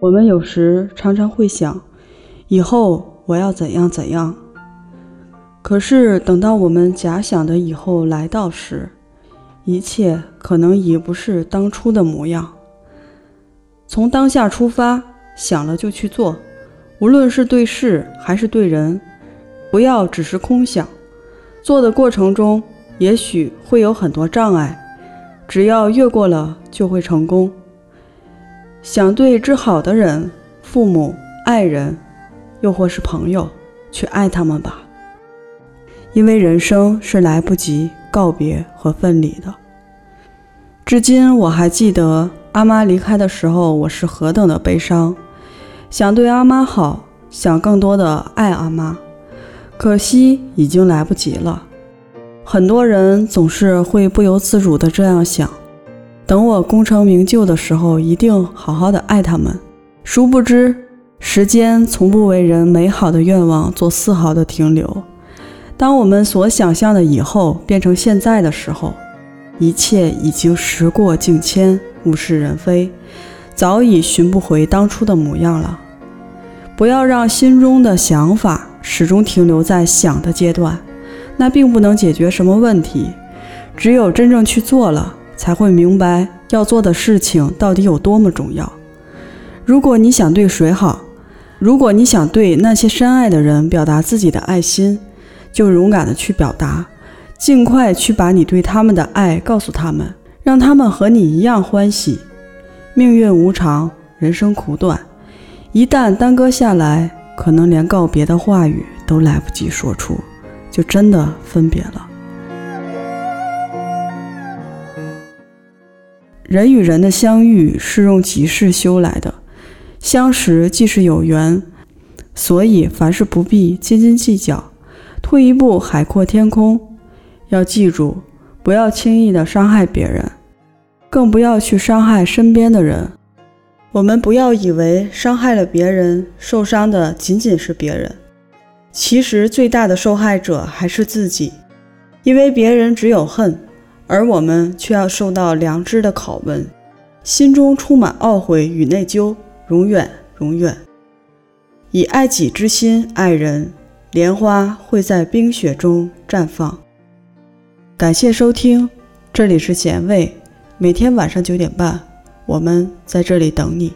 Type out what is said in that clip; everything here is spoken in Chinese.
我们有时常常会想，以后我要怎样怎样。可是等到我们假想的以后来到时，一切可能已不是当初的模样。从当下出发，想了就去做，无论是对事还是对人，不要只是空想。做的过程中，也许会有很多障碍，只要越过了，就会成功。想对治好的人、父母、爱人，又或是朋友，去爱他们吧。因为人生是来不及告别和分离的。至今我还记得阿妈离开的时候，我是何等的悲伤，想对阿妈好，想更多的爱阿妈，可惜已经来不及了。很多人总是会不由自主的这样想。等我功成名就的时候，一定好好的爱他们。殊不知，时间从不为人美好的愿望做丝毫的停留。当我们所想象的以后变成现在的时候，一切已经时过境迁，物是人非，早已寻不回当初的模样了。不要让心中的想法始终停留在想的阶段，那并不能解决什么问题。只有真正去做了。才会明白要做的事情到底有多么重要。如果你想对谁好，如果你想对那些深爱的人表达自己的爱心，就勇敢的去表达，尽快去把你对他们的爱告诉他们，让他们和你一样欢喜。命运无常，人生苦短，一旦耽搁下来，可能连告别的话语都来不及说出，就真的分别了。人与人的相遇是用几世修来的，相识即是有缘，所以凡事不必斤斤计较，退一步海阔天空。要记住，不要轻易的伤害别人，更不要去伤害身边的人。我们不要以为伤害了别人，受伤的仅仅是别人，其实最大的受害者还是自己，因为别人只有恨。而我们却要受到良知的拷问，心中充满懊悔与内疚，永远永远。以爱己之心爱人，莲花会在冰雪中绽放。感谢收听，这里是咸味，每天晚上九点半，我们在这里等你。